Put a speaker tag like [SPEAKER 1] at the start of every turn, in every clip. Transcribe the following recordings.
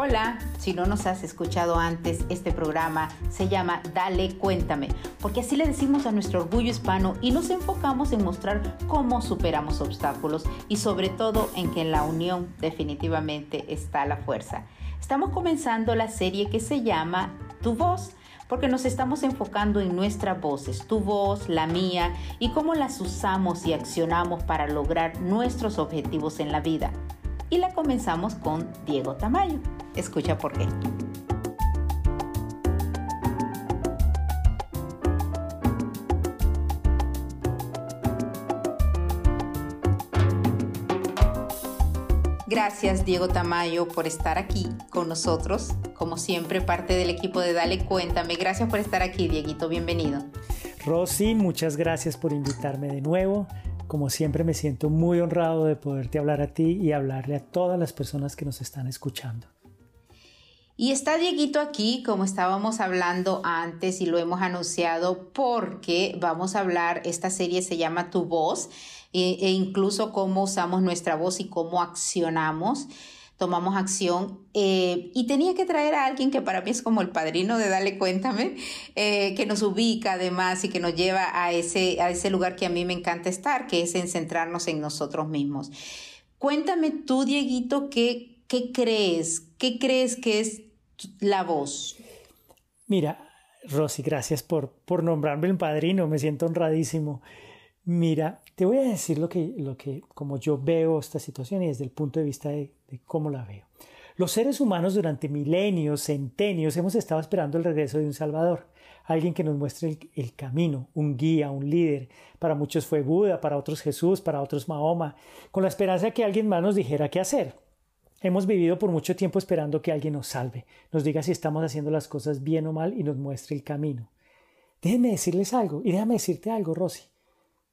[SPEAKER 1] Hola, si no nos has escuchado antes, este programa se llama Dale Cuéntame, porque así le decimos a nuestro orgullo hispano y nos enfocamos en mostrar cómo superamos obstáculos y sobre todo en que en la unión definitivamente está la fuerza. Estamos comenzando la serie que se llama Tu voz porque nos estamos enfocando en nuestras voces, tu voz, la mía, y cómo las usamos y accionamos para lograr nuestros objetivos en la vida. Y la comenzamos con Diego Tamayo. Escucha por qué. Gracias Diego Tamayo por estar aquí con nosotros, como siempre parte del equipo de Dale Cuéntame. Gracias por estar aquí, Dieguito, bienvenido.
[SPEAKER 2] Rosy, muchas gracias por invitarme de nuevo. Como siempre me siento muy honrado de poderte hablar a ti y hablarle a todas las personas que nos están escuchando.
[SPEAKER 1] Y está Dieguito aquí, como estábamos hablando antes y lo hemos anunciado, porque vamos a hablar, esta serie se llama Tu voz, e, e incluso cómo usamos nuestra voz y cómo accionamos tomamos acción eh, y tenía que traer a alguien que para mí es como el padrino de Dale Cuéntame, eh, que nos ubica además y que nos lleva a ese, a ese lugar que a mí me encanta estar, que es en centrarnos en nosotros mismos. Cuéntame tú, Dieguito, ¿qué, qué crees? ¿Qué crees que es la voz?
[SPEAKER 2] Mira, Rosy, gracias por, por nombrarme el padrino, me siento honradísimo. Mira, te voy a decir lo que, lo que, como yo veo esta situación y desde el punto de vista de, cómo la veo. Los seres humanos durante milenios, centenios, hemos estado esperando el regreso de un Salvador, alguien que nos muestre el, el, camino, un guía, un líder. Para muchos fue Buda, para otros Jesús, para otros Mahoma, con la esperanza de que alguien más nos dijera qué hacer. Hemos vivido por mucho tiempo esperando que alguien nos salve, nos diga si estamos haciendo las cosas bien o mal y nos muestre el camino. Déjenme decirles algo y déjame decirte algo, Rosy.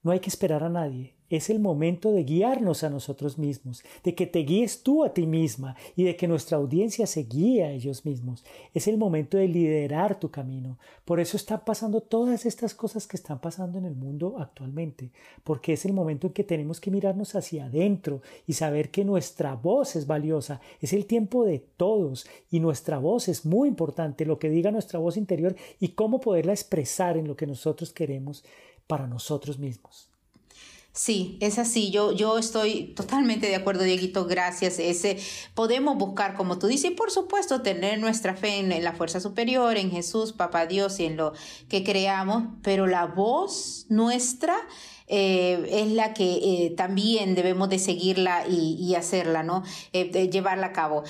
[SPEAKER 2] No hay que esperar a nadie. Es el momento de guiarnos a nosotros mismos, de que te guíes tú a ti misma y de que nuestra audiencia se guíe a ellos mismos. Es el momento de liderar tu camino. Por eso están pasando todas estas cosas que están pasando en el mundo actualmente, porque es el momento en que tenemos que mirarnos hacia adentro y saber que nuestra voz es valiosa. Es el tiempo de todos y nuestra voz es muy importante, lo que diga nuestra voz interior y cómo poderla expresar en lo que nosotros queremos para nosotros mismos.
[SPEAKER 1] Sí, es así. Yo, yo estoy totalmente de acuerdo, Dieguito. Gracias. Ese, podemos buscar, como tú dices, y por supuesto, tener nuestra fe en, la fuerza superior, en Jesús, Papá Dios y en lo que creamos, pero la voz nuestra eh, es la que eh, también debemos de seguirla y, hacerla, ¿no? Eh, llevarla a cabo.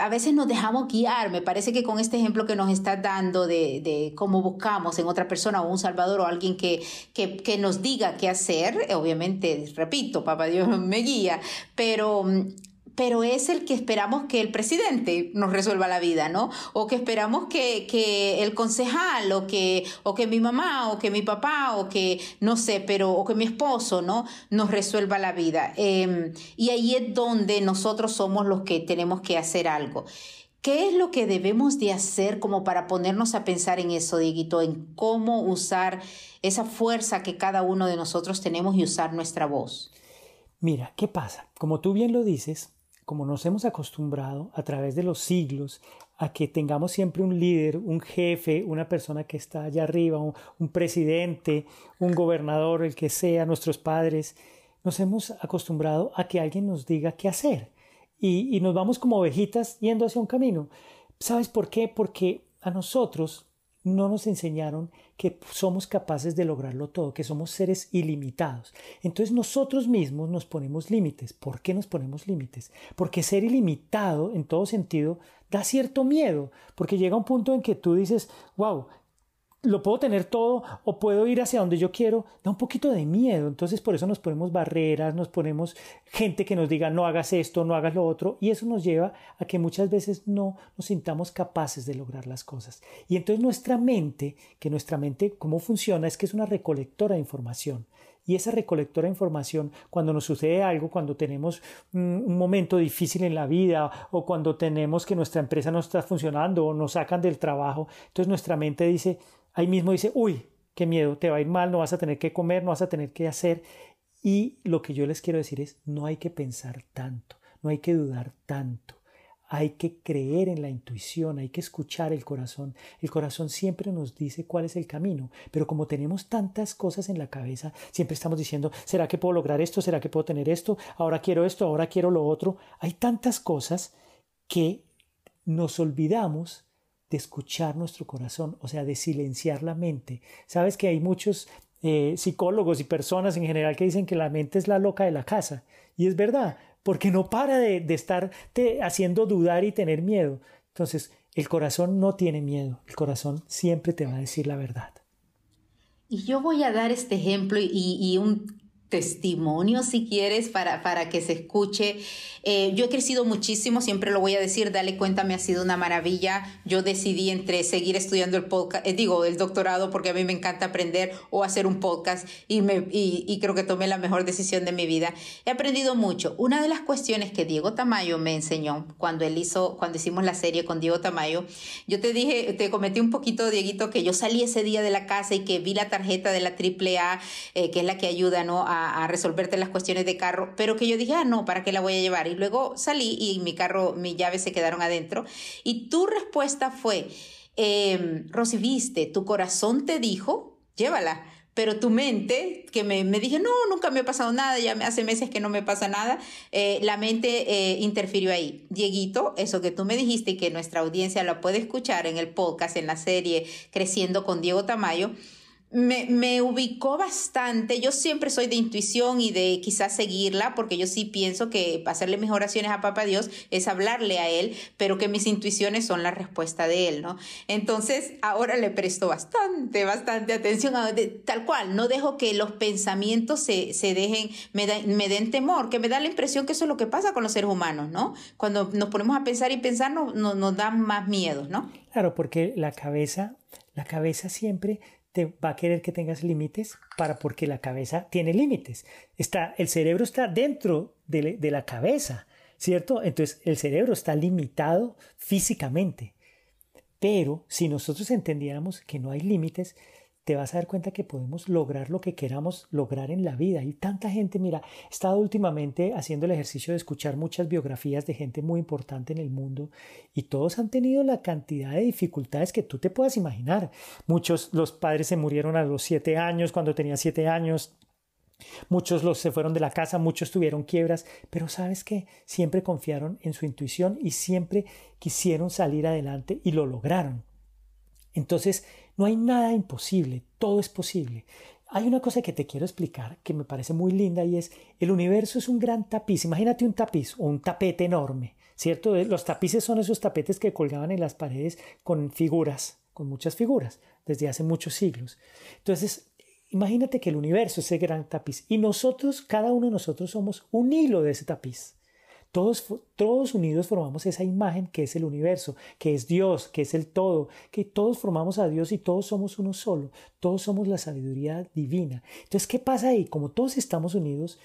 [SPEAKER 1] a veces nos dejamos guiar, me parece que con este ejemplo que nos estás dando de, de cómo buscamos en otra persona o un salvador o alguien que, que, que nos diga qué hacer, obviamente, repito, papá Dios me guía, pero mm, pero es el que esperamos que el presidente nos resuelva la vida, ¿no? O que esperamos que, que, el concejal, o que, o que mi mamá, o que mi papá, o que, no sé, pero, o que mi esposo, ¿no? Nos resuelva la vida. Em, y ahí es donde nosotros somos los que tenemos que hacer algo. ¿Qué es lo que debemos de hacer como para ponernos a pensar en eso, Dieguito, en cómo usar esa fuerza que cada uno de nosotros tenemos y usar nuestra voz?
[SPEAKER 2] Mira, ¿qué pasa? Como tú bien lo dices, como nos hemos acostumbrado a través de los siglos a que tengamos siempre un líder, un jefe, una persona que está allá arriba, un, presidente, un gobernador, el que sea, nuestros padres, nos hemos acostumbrado a que alguien nos diga qué hacer y, y nos vamos como ovejitas yendo hacia un camino. ¿Sabes por qué? Porque a nosotros no nos enseñaron que somos capaces de lograrlo todo, que somos seres ilimitados. Entonces nosotros mismos nos ponemos límites. ¿Por qué nos ponemos límites? Porque ser ilimitado en todo sentido da cierto miedo, porque llega un punto en que tú dices, wow, lo puedo tener todo o puedo ir hacia donde yo quiero, da un poquito de miedo. Entonces por eso nos ponemos barreras, nos ponemos gente que nos diga no hagas esto, no hagas lo otro y eso nos lleva a que muchas veces no nos sintamos capaces de lograr las cosas. Y entonces nuestra mente, que nuestra mente cómo funciona es que es una recolectora de información. Y esa recolectora de información, cuando nos sucede algo, cuando tenemos un momento difícil en la vida o cuando tenemos que nuestra empresa no está funcionando o nos sacan del trabajo, entonces nuestra mente dice, ahí mismo dice, uy, qué miedo, te va a ir mal, no vas a tener que comer, no vas a tener que hacer. Y lo que yo les quiero decir es, no hay que pensar tanto, no hay que dudar tanto. hay que creer en la intuición, hay que escuchar el corazón. El corazón siempre nos dice cuál es el camino, pero como tenemos tantas cosas en la cabeza, siempre estamos diciendo, ¿será que puedo lograr esto? ¿Será que puedo tener esto? Ahora quiero esto, ahora quiero lo otro. Hay tantas cosas que nos olvidamos de escuchar nuestro corazón, o sea, de silenciar la mente. Sabes que hay muchos eh, psicólogos y personas en general que dicen que la mente es la loca de la casa. Y es verdad, porque no para de, estar haciendo dudar y tener miedo. Entonces, el corazón no tiene miedo, el corazón siempre te va a decir la verdad.
[SPEAKER 1] Y yo voy a dar este ejemplo y un testimonio, si quieres, para, para que se escuche. Eh, yo he crecido muchísimo, siempre lo voy a decir, dale cuenta, me ha sido una maravilla. Yo decidí entre seguir estudiando el podcast, eh, digo, el doctorado, porque a mí me encanta aprender, o hacer un podcast, y, me, y, creo que tomé la mejor decisión de mi vida. He aprendido mucho. Una de las cuestiones que Diego Tamayo me enseñó cuando él hizo, cuando hicimos la serie con Diego Tamayo, yo te dije, te cometí un poquito, Dieguito, que yo salí ese día de la casa y que vi la tarjeta de la AAA, eh, que es la que ayuda, ¿no? A, a, resolverte las cuestiones de carro, pero que yo dije, ah, no, ¿para qué la voy a llevar? Y luego salí y mi carro, mis llaves se quedaron adentro. Y tu respuesta fue, eh, Rosy, viste, tu corazón te dijo, llévala. Pero tu mente, que me, me, dije, no, nunca me ha pasado nada, ya hace meses que no me pasa nada, eh, la mente eh, interfirió ahí. Dieguito, eso que tú me dijiste y que nuestra audiencia lo puede escuchar en el podcast, en la serie Creciendo con Diego Tamayo, me, me, ubicó bastante. Yo siempre soy de intuición y de quizás seguirla, porque yo sí pienso que hacerle mis oraciones a Papá Dios es hablarle a Él, pero que mis intuiciones son la respuesta de Él, ¿no? Entonces, ahora le presto bastante, bastante atención, a, tal cual, no dejo que los pensamientos se, se dejen, me, me, den temor, que me da la impresión que eso es lo que pasa con los seres humanos, ¿no? Cuando nos ponemos a pensar y pensar, nos, nos, nos dan más miedos, ¿no?
[SPEAKER 2] Claro, porque la cabeza, la cabeza siempre te va a querer que tengas límites para porque la cabeza tiene límites. Está, el cerebro está dentro de, de la cabeza, ¿cierto? Entonces el cerebro está limitado físicamente. Pero si nosotros entendiéramos que no hay límites, te vas a dar cuenta que podemos lograr lo que queramos lograr en la vida. Y tanta gente, mira, he estado últimamente haciendo el ejercicio de escuchar muchas biografías de gente muy importante en el mundo y todos han tenido la cantidad de dificultades que tú te puedas imaginar. Muchos, los padres se murieron a los siete años, cuando tenía siete años. Muchos los se fueron de la casa, muchos tuvieron quiebras, pero sabes que siempre confiaron en su intuición y siempre quisieron salir adelante y lo lograron. Entonces, no hay nada imposible, todo es posible. Hay una cosa que te quiero explicar que me parece muy linda y es el universo es un gran tapiz. Imagínate un tapiz o un tapete enorme, ¿cierto? Los tapices son esos tapetes que colgaban en las paredes con figuras, con muchas figuras, desde hace muchos siglos. Entonces, imagínate que el universo es ese gran tapiz y nosotros, cada uno de nosotros somos un hilo de ese tapiz. Todos, todos unidos formamos esa imagen que es el universo, que es Dios, que es el todo, que todos formamos a Dios y todos somos uno solo, todos somos la sabiduría divina. Entonces, ¿qué pasa ahí? Como todos estamos unidos,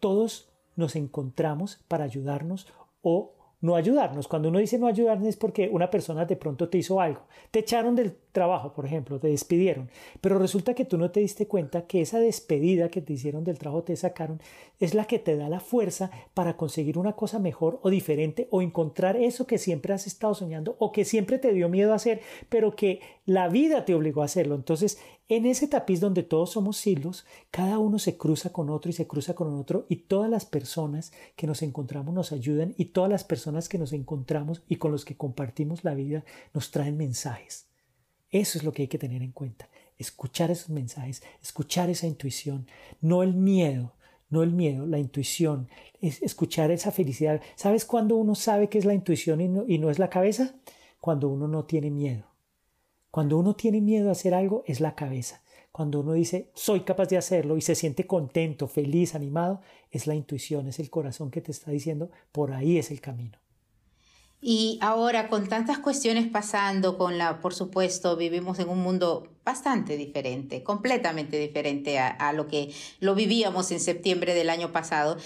[SPEAKER 2] todos nos encontramos para ayudarnos o no ayudarnos. Cuando uno dice no ayudarnos es porque una persona de pronto te hizo algo. Te echaron del trabajo, por ejemplo, te despidieron. Pero resulta que tú no te diste cuenta que esa despedida que te hicieron del trabajo, te sacaron, es la que te da la fuerza para conseguir una cosa mejor o diferente o encontrar eso que siempre has estado soñando o que siempre te dio miedo hacer, pero que la vida te obligó a hacerlo. Entonces, en ese tapiz donde todos somos hilos, cada uno se cruza con otro y se cruza con otro y todas las personas que nos encontramos nos ayudan y todas las personas que nos encontramos y con los que compartimos la vida nos traen mensajes. Eso es lo que hay que tener en cuenta. Escuchar esos mensajes, escuchar esa intuición, no el miedo, no el miedo, la intuición, es escuchar esa felicidad. ¿Sabes cuándo uno sabe que es la intuición y no, y no es la cabeza? Cuando uno no tiene miedo cuando uno tiene miedo a hacer algo es la cabeza. Cuando uno dice soy capaz de hacerlo y se siente contento, feliz, animado, es la intuición, es el corazón que te está diciendo por ahí es el camino.
[SPEAKER 1] Y ahora con tantas cuestiones pasando, con la, por supuesto, vivimos en un mundo bastante diferente, completamente diferente a, a, lo que lo vivíamos en septiembre del año pasado.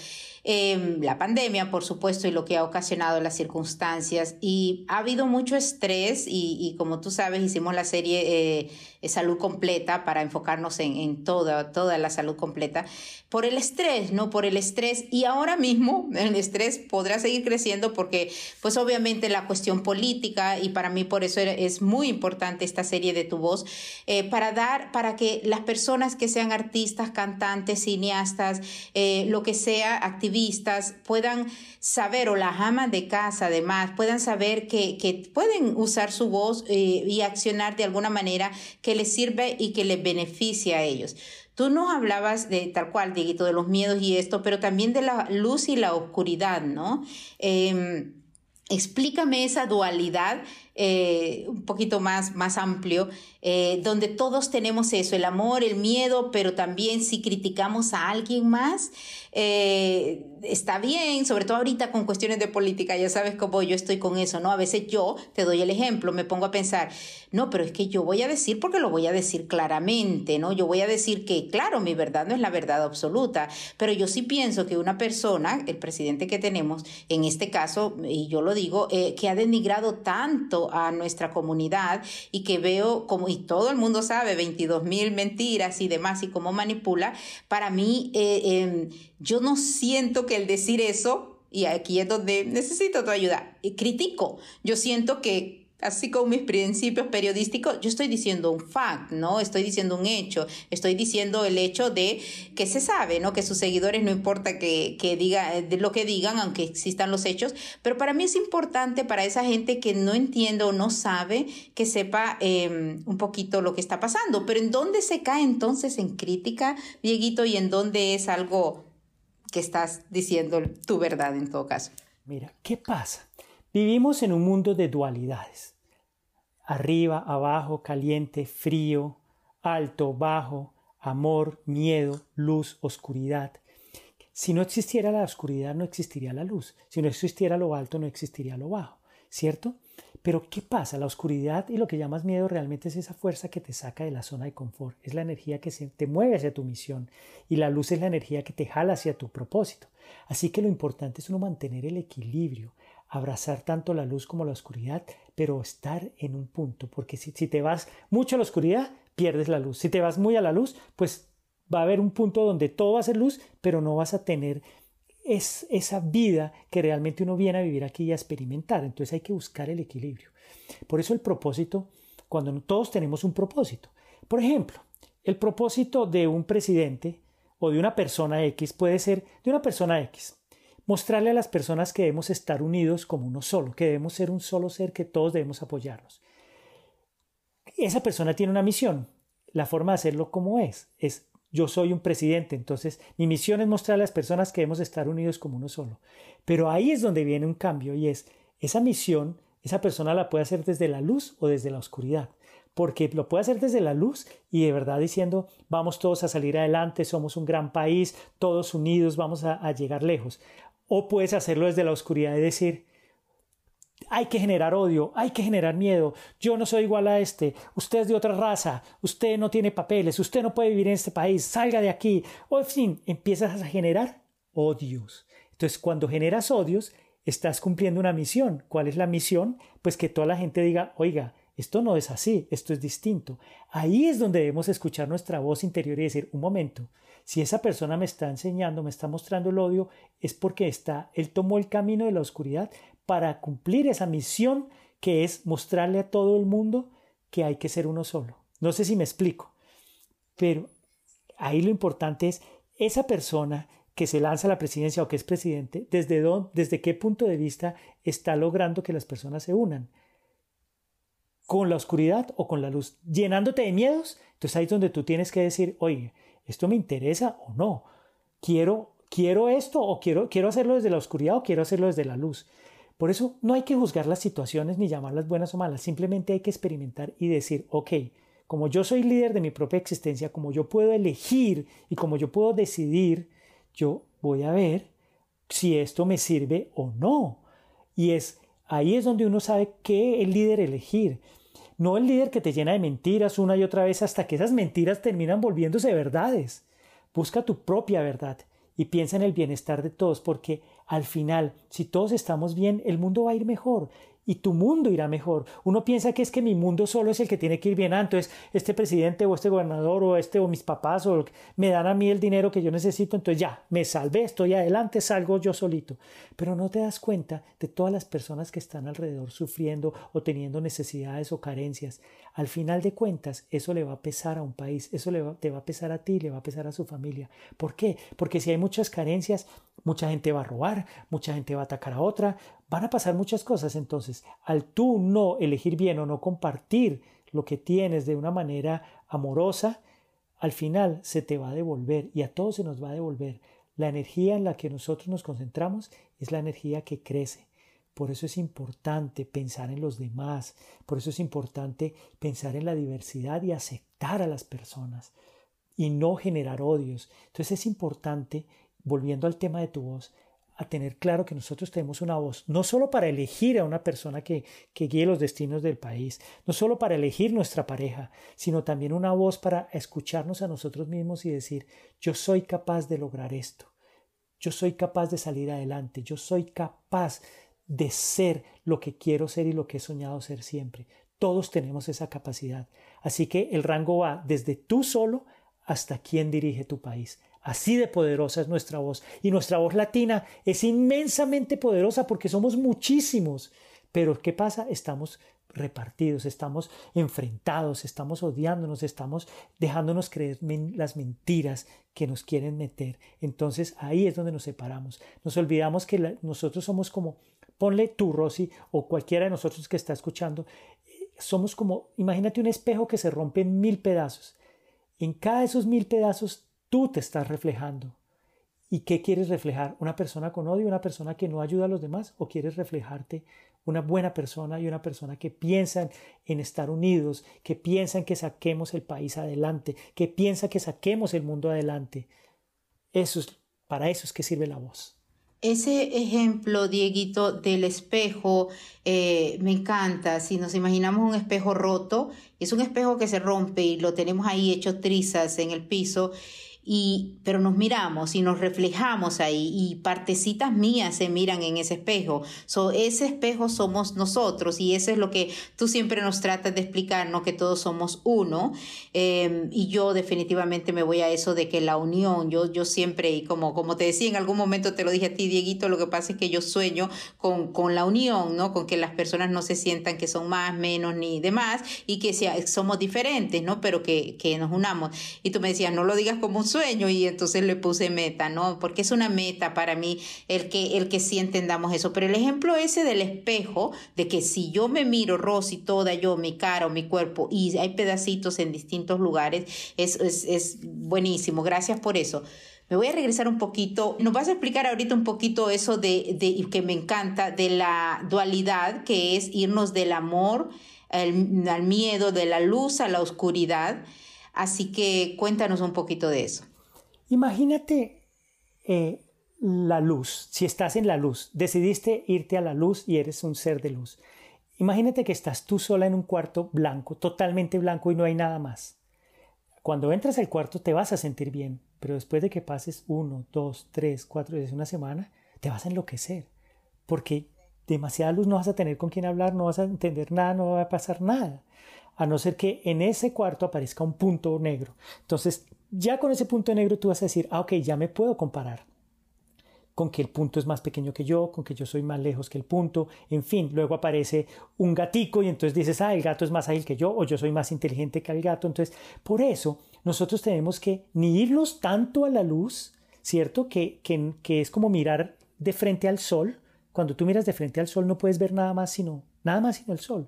[SPEAKER 1] Eh, la pandemia, por supuesto, y lo que ha ocasionado las circunstancias. Y ha habido mucho estrés y, y como tú sabes, hicimos la serie eh, Salud Completa para enfocarnos en, en, toda, toda la salud completa. Por el estrés, ¿no? Por el estrés. Y ahora mismo el estrés podrá seguir creciendo porque, pues obviamente, la cuestión política, y para mí por eso es muy importante esta serie de Tu Voz, eh, para dar, para que las personas que sean artistas, cantantes, cineastas, eh, lo que sea, activistas, vistas puedan saber, o las amas de casa además, puedan saber que, que pueden usar su voz eh, y accionar de alguna manera que les sirve y que les beneficie a ellos. Tú nos hablabas de tal cual, Dieguito, de los miedos y esto, pero también de la luz y la oscuridad, ¿no? Eh, explícame esa dualidad eh, un poquito más, más amplio, eh, donde todos tenemos eso, el amor, el miedo, pero también si criticamos a alguien más, eh, está bien, sobre todo ahorita con cuestiones de política, ya sabes cómo yo estoy con eso, ¿no? A veces yo, te doy el ejemplo, me pongo a pensar, no, pero es que yo voy a decir porque lo voy a decir claramente, ¿no? Yo voy a decir que, claro, mi verdad no es la verdad absoluta, pero yo sí pienso que una persona, el presidente que tenemos, en este caso, y yo lo digo, que ha denigrado tanto a nuestra comunidad y que veo como, y todo el mundo sabe, 22 mil mentiras y demás y cómo manipula, para mí eh, em, yo no siento que el decir eso, y aquí es donde necesito tu ayuda, critico, yo siento que así con mis principios periodísticos, yo estoy diciendo un fact, ¿no? Estoy diciendo un hecho, estoy diciendo el hecho de que se sabe, ¿no? Que sus seguidores no importa que, que diga lo que digan, aunque existan los hechos, pero para mí es importante para esa gente que no entiende o no sabe que sepa em, un poquito lo que está pasando. Pero ¿en dónde se cae entonces en crítica, Dieguito, y en dónde es algo que estás diciendo tu verdad en todo caso?
[SPEAKER 2] Mira, ¿qué pasa? Vivimos en un mundo de dualidades. Arriba, abajo, caliente, frío, alto, bajo, amor, miedo, luz, oscuridad. Si no existiera la oscuridad, no existiría la luz. Si no existiera lo alto, no existiría lo bajo. ¿Cierto? Pero ¿qué pasa? La oscuridad y lo que llamas miedo realmente es esa fuerza que te saca de la zona de confort. Es la energía que te mueve hacia tu misión. Y la luz es la energía que te jala hacia tu propósito. Así que lo importante es uno mantener el equilibrio, abrazar tanto la luz como la oscuridad, pero estar en un punto, porque si, si, te vas mucho a la oscuridad, pierdes la luz. Si te vas muy a la luz, pues va a haber un punto donde todo va a ser luz, pero no vas a tener es, esa vida que realmente uno viene a vivir aquí y a experimentar. Entonces hay que buscar el equilibrio. Por eso el propósito, cuando todos tenemos un propósito. Por ejemplo, el propósito de un presidente o de una persona X puede ser de una persona X mostrarle a las personas que debemos estar unidos como uno solo, que debemos ser un solo ser, que todos debemos apoyarnos. Esa persona tiene una misión. La forma de hacerlo como es, es yo soy un presidente, entonces mi misión es mostrar a las personas que debemos estar unidos como uno solo. Pero ahí es donde viene un cambio y es esa misión, esa persona la puede hacer desde la luz o desde la oscuridad porque lo puede hacer desde la luz y de verdad diciendo vamos todos a salir adelante, somos un gran país, todos unidos, vamos a, a llegar lejos. O puedes hacerlo desde la oscuridad y decir, hay que generar odio, hay que generar miedo, yo no soy igual a este, usted es de otra raza, usted no tiene papeles, usted no puede vivir en este país, salga de aquí. O en fin, empiezas a generar odios. Entonces, cuando generas odios, estás cumpliendo una misión. ¿Cuál es la misión? Pues que toda la gente diga, oiga, esto no es así, esto es distinto. Ahí es donde debemos escuchar nuestra voz interior y decir, un momento, si esa persona me está enseñando, me está mostrando el odio, es porque está, él tomó el camino de la oscuridad para cumplir esa misión que es mostrarle a todo el mundo que hay que ser uno solo. No sé si me explico, pero ahí lo importante es esa persona que se lanza a la presidencia o que es presidente, desde, dónde, desde qué punto de vista está logrando que las personas se unan con la oscuridad o con la luz, llenándote de miedos, entonces ahí es donde tú tienes que decir, oye, ¿esto me interesa o no? ¿Quiero, quiero esto o quiero, quiero hacerlo desde la oscuridad o quiero hacerlo desde la luz? Por eso no hay que juzgar las situaciones ni llamarlas buenas o malas, simplemente hay que experimentar y decir, ok, como yo soy líder de mi propia existencia, como yo puedo elegir y como yo puedo decidir, yo voy a ver si esto me sirve o no. Y es ahí es donde uno sabe qué el líder elegir. No el líder que te llena de mentiras una y otra vez hasta que esas mentiras terminan volviéndose verdades. Busca tu propia verdad y piensa en el bienestar de todos, porque al final, si todos estamos bien, el mundo va a ir mejor y tu mundo irá mejor. Uno piensa que es que mi mundo solo es el que tiene que ir bien. Ah, entonces este presidente o este gobernador o este o mis papás o me dan a mí el dinero que yo necesito, entonces ya, me salvé, estoy adelante, salgo yo solito. Pero no te das cuenta de todas las personas que están alrededor sufriendo o teniendo necesidades o carencias. Al final de cuentas, eso le va a pesar a un país, eso le te va a pesar a ti, le va a pesar a su familia. ¿Por qué? Porque si hay muchas carencias, mucha gente va a robar, mucha gente va a atacar a otra, van a pasar muchas cosas. Entonces, al tú no elegir bien o no compartir lo que tienes de una manera amorosa, al final se te va a devolver y a todos se nos va a devolver. La energía en la que nosotros nos concentramos es la energía que crece. Por eso es importante pensar en los demás, por eso es importante pensar en la diversidad y aceptar a las personas y no generar odios. Entonces es importante, volviendo al tema de tu voz, a tener claro que nosotros tenemos una voz, no solo para elegir a una persona que, que guíe los destinos del país, no solo para elegir nuestra pareja, sino también una voz para escucharnos a nosotros mismos y decir, yo soy capaz de lograr esto, yo soy capaz de salir adelante, yo soy capaz de ser lo que quiero ser y lo que he soñado ser siempre. Todos tenemos esa capacidad. Así que el rango va desde tú solo hasta quien dirige tu país. Así de poderosa es nuestra voz. Y nuestra voz latina es inmensamente poderosa porque somos muchísimos. Pero ¿qué pasa? Estamos repartidos, estamos enfrentados, estamos odiándonos, estamos dejándonos creer las mentiras que nos quieren meter. Entonces ahí es donde nos separamos. Nos olvidamos que nosotros somos como, ponle tú, Rosy, o cualquiera de nosotros que está escuchando, eh, somos como, imagínate un espejo que se rompe en mil pedazos. En cada de esos mil pedazos tú te estás reflejando. ¿Y qué quieres reflejar? ¿Una persona con odio, una persona que no ayuda a los demás? ¿O quieres reflejarte una buena persona y una persona que piensa en estar unidos, que piensa en que saquemos el país adelante, que piensa que saquemos el mundo adelante? Eso es, para eso es que sirve la voz.
[SPEAKER 1] Ese ejemplo, Dieguito, del espejo, eh, me encanta. Si nos imaginamos un espejo roto, es un espejo que se rompe y lo tenemos ahí hecho trizas en el piso y, pero nos miramos y nos reflejamos ahí y partecitas mías se miran en ese espejo. So, ese espejo somos nosotros y eso es lo que tú siempre nos tratas de explicar, ¿no? Que todos somos uno. Em, y yo definitivamente me voy a eso de que la unión, yo, yo siempre, y como, como te decía en algún momento, te lo dije a ti, Dieguito, lo que pasa es que yo sueño con, con la unión, ¿no? Con que las personas no se sientan que son más, menos ni demás y que sea, somos diferentes, ¿no? Pero que, que nos unamos. Y tú me decías, no lo digas como un sueño y entonces le puse meta, ¿no? Porque es una meta para mí el que, el que sí entendamos eso. Pero el ejemplo ese del espejo, de que si yo me miro, Rosy, toda yo, mi cara o mi cuerpo, y hay pedacitos en distintos lugares, es, es, es buenísimo. Gracias por eso. Me voy a regresar un poquito. Nos vas a explicar ahorita un poquito eso de, de que me encanta, de la dualidad, que es irnos del amor al, al miedo, de la luz a la oscuridad. Así que cuéntanos un poquito de eso.
[SPEAKER 2] Imagínate eh, la luz, si estás en la luz, decidiste irte a la luz y eres un ser de luz. Imagínate que estás tú sola en un cuarto blanco, totalmente blanco y no hay nada más. Cuando entras al cuarto te vas a sentir bien, pero después de que pases uno, dos, tres, cuatro veces una semana, te vas a enloquecer, porque demasiada luz no vas a tener con quién hablar, no vas a entender nada, no va a pasar nada, a no ser que en ese cuarto aparezca un punto negro. Entonces ya con ese punto negro tú vas a decir, ah, ok, ya me puedo comparar con que el punto es más pequeño que yo, con que yo soy más lejos que el punto, en fin, luego aparece un gatico y entonces dices, ah, el gato es más ágil que yo o yo soy más inteligente que el gato, entonces por eso nosotros tenemos que ni irnos tanto a la luz, ¿cierto? Que, que, que es como mirar de frente al sol, cuando tú miras de frente al sol no puedes ver nada más sino, nada más sino el sol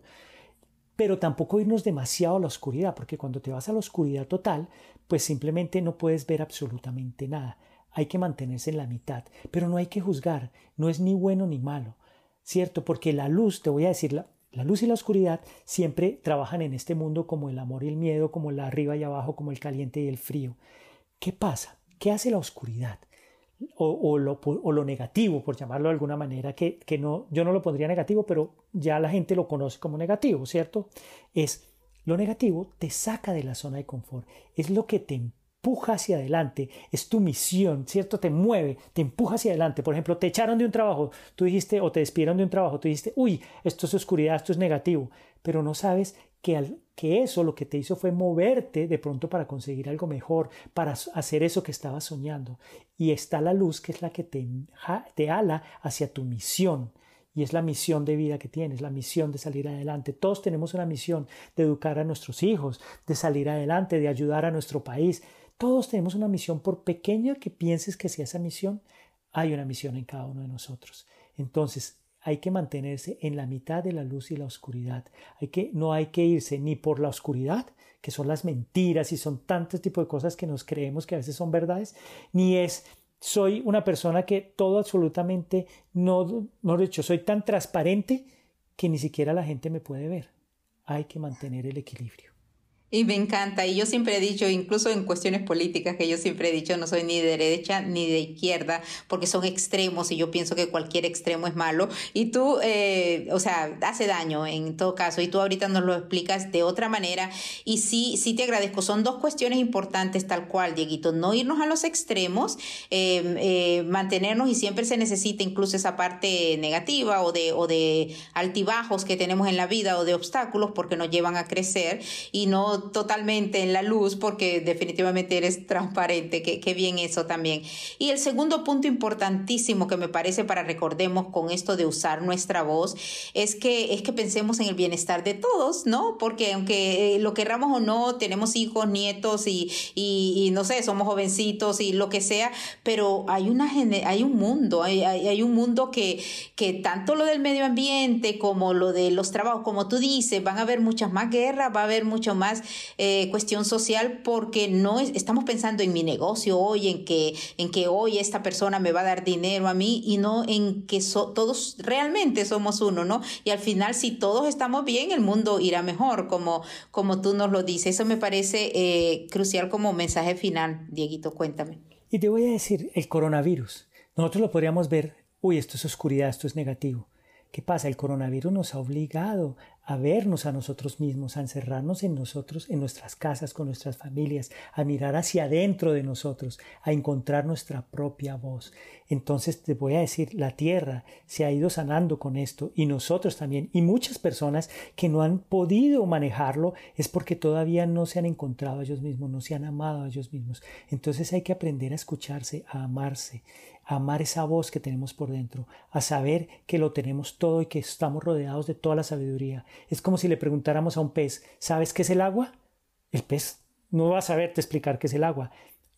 [SPEAKER 2] pero tampoco irnos demasiado a la oscuridad, porque cuando te vas a la oscuridad total, pues simplemente no puedes ver absolutamente nada. Hay que mantenerse en la mitad, pero no hay que juzgar, no es ni bueno ni malo, ¿cierto? Porque la luz, te voy a decir, la, luz y la oscuridad siempre trabajan en este mundo como el amor y el miedo, como el arriba y abajo, como el caliente y el frío. ¿Qué pasa? ¿Qué hace la oscuridad? O, lo, o, lo, negativo, por llamarlo de alguna manera, que, que no, yo no lo pondría negativo, pero ya la gente lo conoce como negativo, ¿cierto? Es lo negativo te saca de la zona de confort, es lo que te empuja hacia adelante, es tu misión, ¿cierto? Te mueve, te empuja hacia adelante. Por ejemplo, te echaron de un trabajo, tú dijiste, o te despidieron de un trabajo, tú dijiste, uy, esto es oscuridad, esto es negativo, pero no sabes que, al, que eso lo que te hizo fue moverte de pronto para conseguir algo mejor, para hacer eso que estabas soñando. Y está la luz que es la que te, te ala hacia tu misión. Y es la misión de vida que tienes, la misión de salir adelante. Todos tenemos una misión de educar a nuestros hijos, de salir adelante, de ayudar a nuestro país. Todos tenemos una misión, por pequeña que pienses que sea esa misión, hay una misión en cada uno de nosotros. Entonces, hay que mantenerse en la mitad de la luz y la oscuridad. Hay que, no hay que irse ni por la oscuridad, que son las mentiras y son tantos tipos de cosas que nos creemos que a veces son verdades, ni es soy una persona que todo absolutamente no, no de hecho, soy tan transparente que ni siquiera la gente me puede ver. Hay que mantener el equilibrio.
[SPEAKER 1] Y me encanta, y yo siempre he dicho, incluso en cuestiones políticas, que yo siempre he dicho, no soy ni de derecha ni de izquierda, porque son extremos y yo pienso que cualquier extremo es malo. Y tú, eh, o sea, hace daño en todo caso, y tú ahorita nos lo explicas de otra manera. Y sí, sí te agradezco, son dos cuestiones importantes tal cual, Dieguito, no irnos a los extremos, em, eh, mantenernos y siempre se necesita incluso esa parte negativa o de, o de altibajos que tenemos en la vida o de obstáculos porque nos llevan a crecer y no totalmente en la luz porque definitivamente eres transparente, que, bien eso también. Y el segundo punto importantísimo que me parece para recordemos con esto de usar nuestra voz es que, es que pensemos en el bienestar de todos, ¿no? Porque aunque eh, lo querramos o no, tenemos hijos, nietos y, y, no sé, somos jovencitos y lo que sea, pero hay, una, hay un mundo, hay, hay, un mundo que, que tanto lo del medio ambiente como lo de los trabajos, como tú dices, van a haber muchas más guerras, va a haber mucho más eh, cuestión social porque no estamos pensando en mi negocio hoy, en que, en que hoy esta persona me va a dar dinero a mí y no en que todos realmente somos uno, ¿no? Y al final, si todos estamos bien, el mundo irá mejor, como, como tú nos lo dices. Eso me parece eh, crucial como mensaje final. Dieguito, cuéntame.
[SPEAKER 2] Y te voy a decir, el coronavirus. Nosotros lo podríamos ver, uy, esto es oscuridad, esto es negativo. ¿Qué pasa? El coronavirus nos ha obligado a vernos a nosotros mismos, a encerrarnos en nosotros, en nuestras casas, con nuestras familias, a mirar hacia adentro de nosotros, a encontrar nuestra propia voz. Entonces te voy a decir, la tierra se ha ido sanando con esto y nosotros también. Y muchas personas que no han podido manejarlo es porque todavía no se han encontrado a ellos mismos, no se han amado a ellos mismos. Entonces hay que aprender a escucharse, a amarse, amar esa voz que tenemos por dentro, a saber que lo tenemos todo y que estamos rodeados de toda la sabiduría es como si le preguntáramos a un pez, ¿sabes qué es el agua? El pez no va a saberte explicar qué es el agua.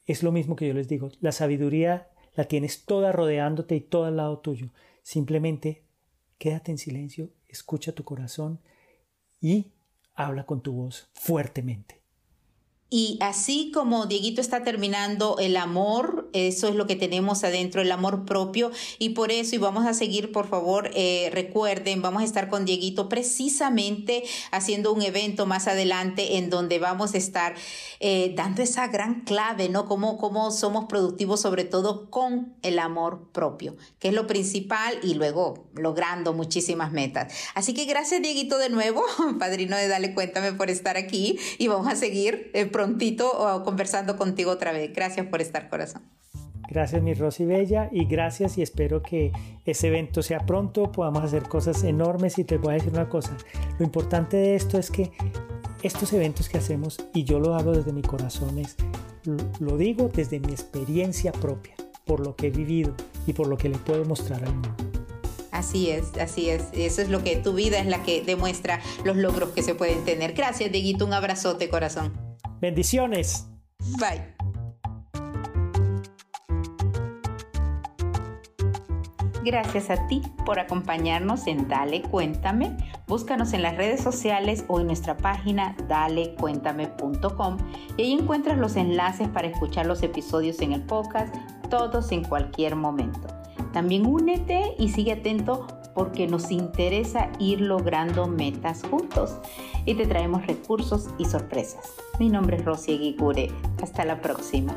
[SPEAKER 2] Es lo mismo que yo les digo, la sabiduría la tienes toda rodeándote y todo al lado tuyo. Simplemente quédate en silencio, escucha tu corazón y habla con tu voz fuertemente.
[SPEAKER 1] Y así como Dieguito está terminando el amor, eso es lo que tenemos adentro, el amor propio. Y por eso, y vamos a seguir, por favor, eh, recuerden, vamos a estar con Dieguito precisamente haciendo un evento más adelante en donde vamos a estar eh, dando esa gran clave, ¿no? Cómo, cómo somos productivos, sobre todo con el amor propio, que es lo principal, y luego logrando muchísimas metas. Así que gracias, Dieguito, de nuevo, padrino de Dale Cuéntame por estar aquí y vamos a seguir. Eh, prontito conversando contigo otra vez. Gracias por estar, corazón.
[SPEAKER 2] Gracias, mi Rosy Bella, y gracias y espero que ese evento sea pronto, podamos hacer cosas enormes y te voy a decir una cosa, lo importante de esto es que estos eventos que hacemos, y yo lo hago desde mi corazón, es, lo digo desde mi experiencia propia, por lo que he vivido y por lo que le puedo mostrar al mundo.
[SPEAKER 1] Así es, así es. Eso es lo que tu vida es la que demuestra los logros que se pueden tener. Gracias, Dieguito. Un abrazote, corazón.
[SPEAKER 2] Bendiciones.
[SPEAKER 1] Bye. Gracias a ti por acompañarnos en Dale Cuéntame. Búscanos en las redes sociales o en nuestra página dalecuéntame.com y ahí encuentras los enlaces para escuchar los episodios en el podcast, todos en cualquier momento. También únete y sigue atento porque nos interesa ir logrando metas juntos y te traemos recursos y sorpresas. Mi nombre es Rosy Aguigure. Hasta la próxima.